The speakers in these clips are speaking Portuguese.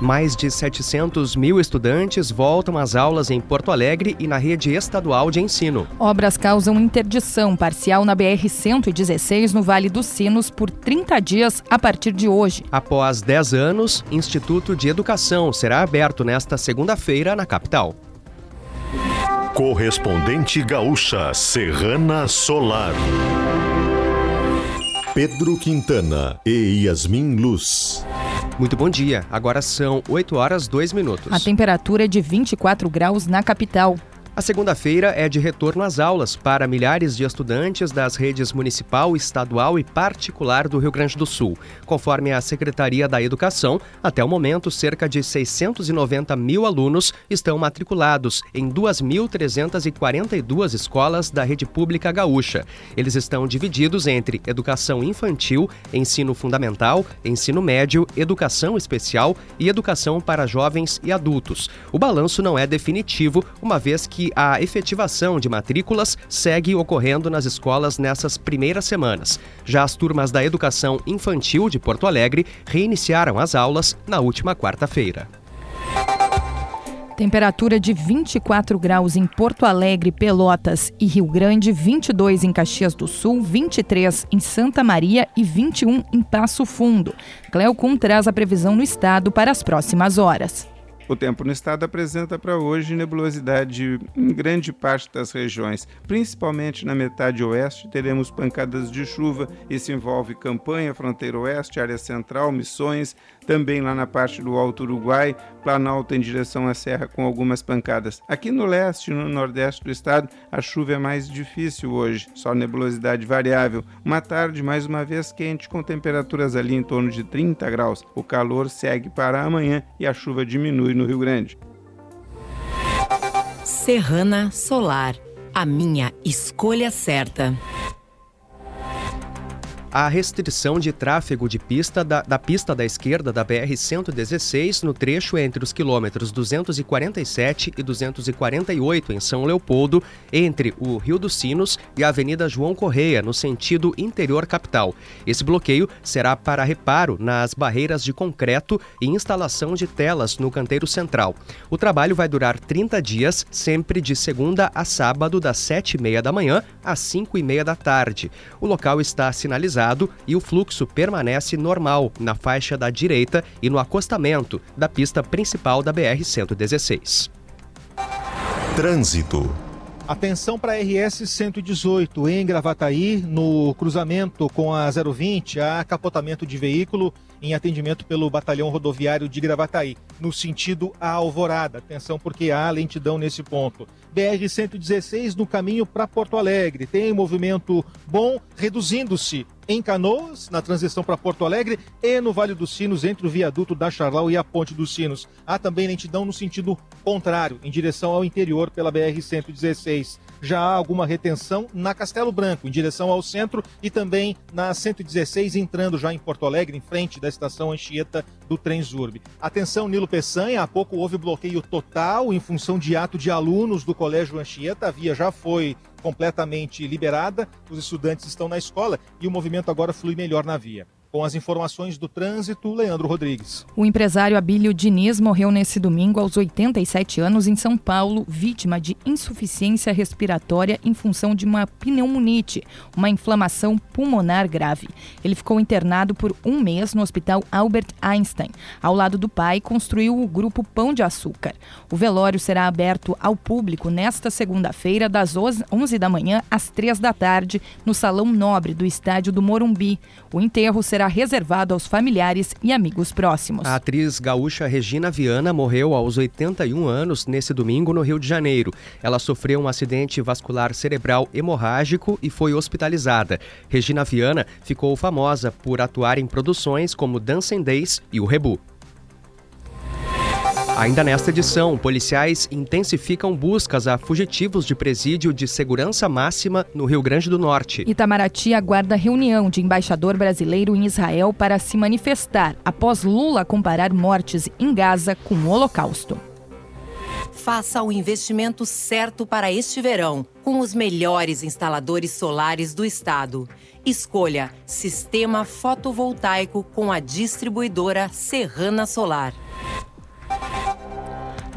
Mais de 700 mil estudantes voltam às aulas em Porto Alegre e na rede estadual de ensino. Obras causam interdição parcial na BR-116 no Vale dos Sinos por 30 dias a partir de hoje. Após 10 anos, Instituto de Educação será aberto nesta segunda-feira na capital. Correspondente gaúcha Serrana Solar. Pedro Quintana e Yasmin Luz. Muito bom dia. Agora são 8 horas 2 minutos. A temperatura é de 24 graus na capital. A segunda-feira é de retorno às aulas para milhares de estudantes das redes municipal, estadual e particular do Rio Grande do Sul. Conforme a Secretaria da Educação, até o momento, cerca de 690 mil alunos estão matriculados em 2.342 escolas da rede pública gaúcha. Eles estão divididos entre educação infantil, ensino fundamental, ensino médio, educação especial e educação para jovens e adultos. O balanço não é definitivo, uma vez que a efetivação de matrículas segue ocorrendo nas escolas nessas primeiras semanas. Já as turmas da educação infantil de Porto Alegre reiniciaram as aulas na última quarta-feira. Temperatura de 24 graus em Porto Alegre, Pelotas e Rio Grande, 22 em Caxias do Sul, 23 em Santa Maria e 21 em Passo Fundo. Cleocum traz a previsão no estado para as próximas horas. O tempo no estado apresenta para hoje nebulosidade em grande parte das regiões, principalmente na metade oeste, teremos pancadas de chuva. Isso envolve Campanha, Fronteira Oeste, Área Central, Missões, também lá na parte do Alto Uruguai, Planalto em direção à Serra com algumas pancadas. Aqui no leste no nordeste do estado, a chuva é mais difícil hoje, só nebulosidade variável. Uma tarde mais uma vez quente com temperaturas ali em torno de 30 graus. O calor segue para amanhã e a chuva diminui no Rio Grande. Serrana Solar, a minha escolha certa a restrição de tráfego de pista da, da pista da esquerda da BR-116 no trecho entre os quilômetros 247 e 248 em São Leopoldo, entre o Rio dos Sinos e a Avenida João Correia, no sentido interior capital. Esse bloqueio será para reparo nas barreiras de concreto e instalação de telas no canteiro central. O trabalho vai durar 30 dias, sempre de segunda a sábado, das 7h30 da manhã às 5h30 da tarde. O local está sinalizado e o fluxo permanece normal na faixa da direita e no acostamento da pista principal da BR-116. Trânsito. Atenção para a RS 118 em Gravataí, no cruzamento com a 020, há capotamento de veículo em atendimento pelo Batalhão Rodoviário de Gravataí, no sentido à Alvorada. Atenção porque há lentidão nesse ponto. BR-116 no caminho para Porto Alegre. Tem movimento bom, reduzindo-se em Canoas, na transição para Porto Alegre, e no Vale dos Sinos, entre o viaduto da Charlau e a Ponte dos Sinos. Há também lentidão no sentido contrário, em direção ao interior pela BR-116 já há alguma retenção na Castelo Branco, em direção ao centro, e também na 116, entrando já em Porto Alegre, em frente da estação Anchieta do Transurb. Atenção, Nilo Peçanha, há pouco houve bloqueio total em função de ato de alunos do Colégio Anchieta, a via já foi completamente liberada, os estudantes estão na escola e o movimento agora flui melhor na via. Com as informações do trânsito, Leandro Rodrigues. O empresário Abílio Diniz morreu nesse domingo aos 87 anos em São Paulo, vítima de insuficiência respiratória em função de uma pneumonite, uma inflamação pulmonar grave. Ele ficou internado por um mês no Hospital Albert Einstein. Ao lado do pai, construiu o grupo Pão de Açúcar. O velório será aberto ao público nesta segunda-feira, das 11 da manhã às 3 da tarde, no Salão Nobre do Estádio do Morumbi. O enterro será será reservado aos familiares e amigos próximos. A atriz gaúcha Regina Viana morreu aos 81 anos nesse domingo no Rio de Janeiro. Ela sofreu um acidente vascular cerebral hemorrágico e foi hospitalizada. Regina Viana ficou famosa por atuar em produções como Dancing Days e O Rebu. Ainda nesta edição, policiais intensificam buscas a fugitivos de presídio de segurança máxima no Rio Grande do Norte. Itamaraty aguarda reunião de embaixador brasileiro em Israel para se manifestar após Lula comparar mortes em Gaza com o Holocausto. Faça o investimento certo para este verão com os melhores instaladores solares do estado. Escolha Sistema Fotovoltaico com a distribuidora Serrana Solar.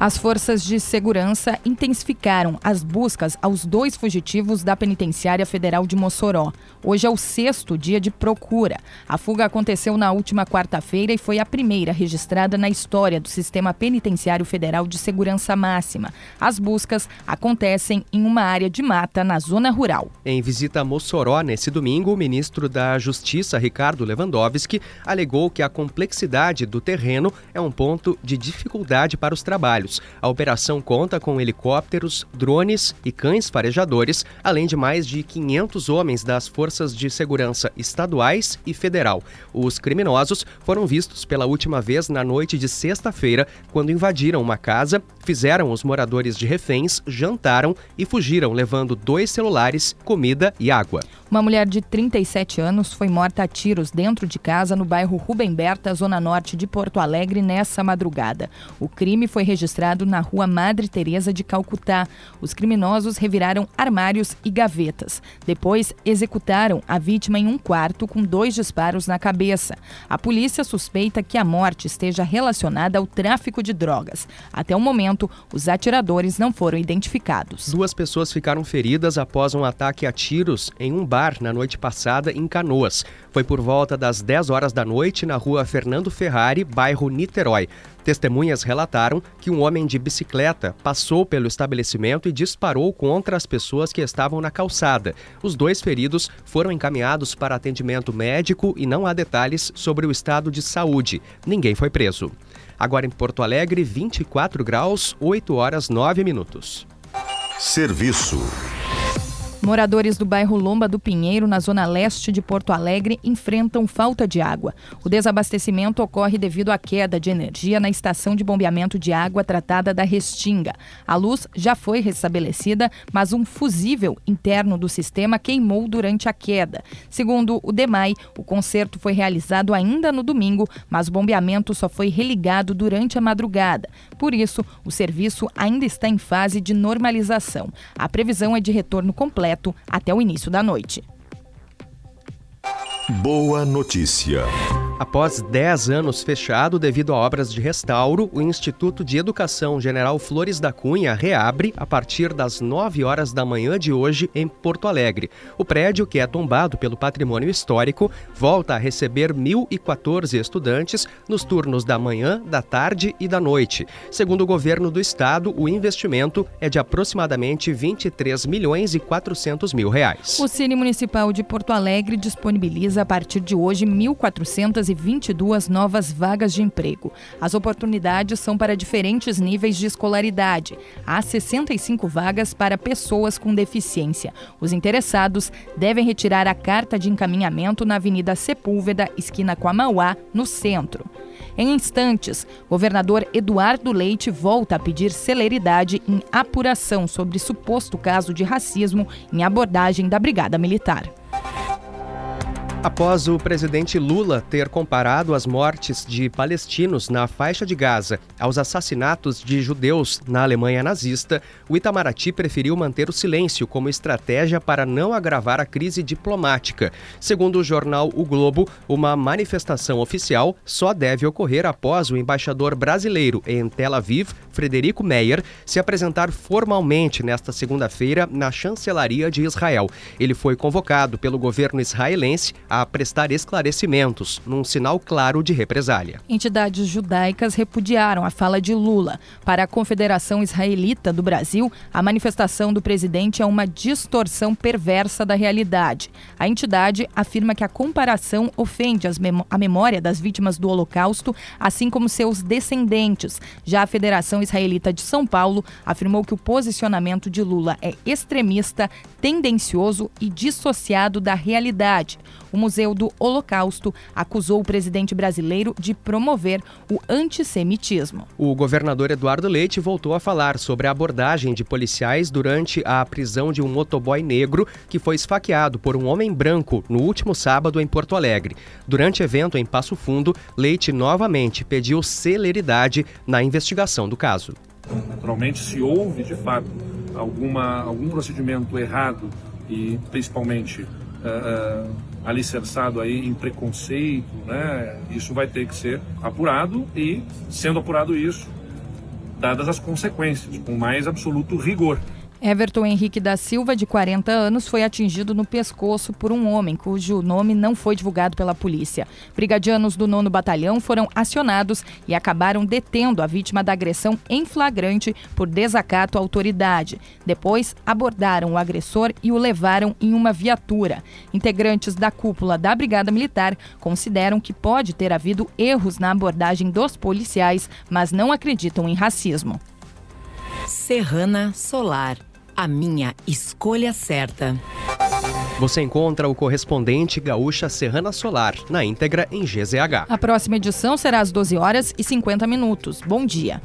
As forças de segurança intensificaram as buscas aos dois fugitivos da Penitenciária Federal de Mossoró. Hoje é o sexto dia de procura. A fuga aconteceu na última quarta-feira e foi a primeira registrada na história do Sistema Penitenciário Federal de Segurança Máxima. As buscas acontecem em uma área de mata na zona rural. Em visita a Mossoró nesse domingo, o ministro da Justiça, Ricardo Lewandowski, alegou que a complexidade do terreno é um ponto de dificuldade para os trabalhos A operação conta com helicópteros, drones e cães farejadores, além de mais de 500 homens das forças de segurança estaduais e federal. Os criminosos foram vistos pela última vez na noite de sexta-feira, quando invadiram uma casa, fizeram os moradores de reféns, jantaram e fugiram, levando dois celulares, comida e água. Uma mulher de 37 anos foi morta a tiros dentro de casa no bairro Rubem Berta, zona norte de Porto Alegre, nessa madrugada. O crime foi registrado na rua Madre Teresa de Calcutá. Os criminosos reviraram armários e gavetas. Depois, executaram a vítima em um quarto com dois disparos na cabeça. A polícia suspeita que a morte esteja relacionada ao tráfico de drogas. Até o momento, os atiradores não foram identificados. Duas pessoas ficaram feridas após um ataque a tiros em um bar na noite passada em Canoas. Foi por volta das 10 horas da noite na rua Fernando Ferrari, bairro Niterói. Testemunhas relataram que um homem de bicicleta passou pelo estabelecimento e disparou contra as pessoas que estavam na calçada. Os dois feridos foram encaminhados para atendimento médico e não há detalhes sobre o estado de saúde. Ninguém foi preso. Agora em Porto Alegre, 24 graus, 8 horas 9 minutos. Serviço. Moradores do bairro Lomba do Pinheiro, na zona leste de Porto Alegre, enfrentam falta de água. O desabastecimento ocorre devido à queda de energia na estação de bombeamento de água tratada da Restinga. A luz já foi restabelecida, mas um fusível interno do sistema queimou durante a queda. Segundo o DEMAI, o conserto foi realizado ainda no domingo, mas o bombeamento só foi religado durante a madrugada. Por isso, o serviço ainda está em fase de normalização. A previsão é de retorno completo até o início da noite. Boa notícia. Após 10 anos fechado devido a obras de restauro, o Instituto de Educação General Flores da Cunha reabre a partir das 9 horas da manhã de hoje em Porto Alegre. O prédio, que é tombado pelo patrimônio histórico, volta a receber 1.014 estudantes nos turnos da manhã, da tarde e da noite. Segundo o governo do estado, o investimento é de aproximadamente 23 milhões e 400 mil reais. O Cine Municipal de Porto Alegre disponibiliza a partir de hoje 1.400 222 novas vagas de emprego. As oportunidades são para diferentes níveis de escolaridade. Há 65 vagas para pessoas com deficiência. Os interessados devem retirar a carta de encaminhamento na Avenida Sepúlveda, esquina com a Mauá, no centro. Em instantes, governador Eduardo Leite volta a pedir celeridade em apuração sobre suposto caso de racismo em abordagem da Brigada Militar. Após o presidente Lula ter comparado as mortes de palestinos na faixa de Gaza aos assassinatos de judeus na Alemanha nazista, o Itamaraty preferiu manter o silêncio como estratégia para não agravar a crise diplomática. Segundo o jornal O Globo, uma manifestação oficial só deve ocorrer após o embaixador brasileiro em Tel Aviv, Frederico Meyer, se apresentar formalmente nesta segunda-feira na chancelaria de Israel. Ele foi convocado pelo governo israelense a prestar esclarecimentos, num sinal claro de represália. Entidades judaicas repudiaram a fala de Lula. Para a Confederação Israelita do Brasil, a manifestação do presidente é uma distorção perversa da realidade. A entidade afirma que a comparação ofende a memória das vítimas do Holocausto, assim como seus descendentes. Já a Federação Israelita de São Paulo afirmou que o posicionamento de Lula é extremista, tendencioso e dissociado da realidade o Museu do Holocausto acusou o presidente brasileiro de promover o antissemitismo. O governador Eduardo Leite voltou a falar sobre a abordagem de policiais durante a prisão de um motoboy negro que foi esfaqueado por um homem branco no último sábado em Porto Alegre. Durante evento em Passo Fundo, Leite novamente pediu celeridade na investigação do caso. Naturalmente, se houve de fato alguma, algum procedimento errado e principalmente uh, alicerçado aí em preconceito, né? Isso vai ter que ser apurado e, sendo apurado isso, dadas as consequências, com mais absoluto rigor. Everton Henrique da Silva, de 40 anos, foi atingido no pescoço por um homem cujo nome não foi divulgado pela polícia. Brigadianos do 9 Batalhão foram acionados e acabaram detendo a vítima da agressão em flagrante por desacato à autoridade. Depois, abordaram o agressor e o levaram em uma viatura. Integrantes da cúpula da Brigada Militar consideram que pode ter havido erros na abordagem dos policiais, mas não acreditam em racismo. Serrana Solar a minha escolha certa. Você encontra o correspondente Gaúcha Serrana Solar na íntegra em GZH. A próxima edição será às 12 horas e 50 minutos. Bom dia.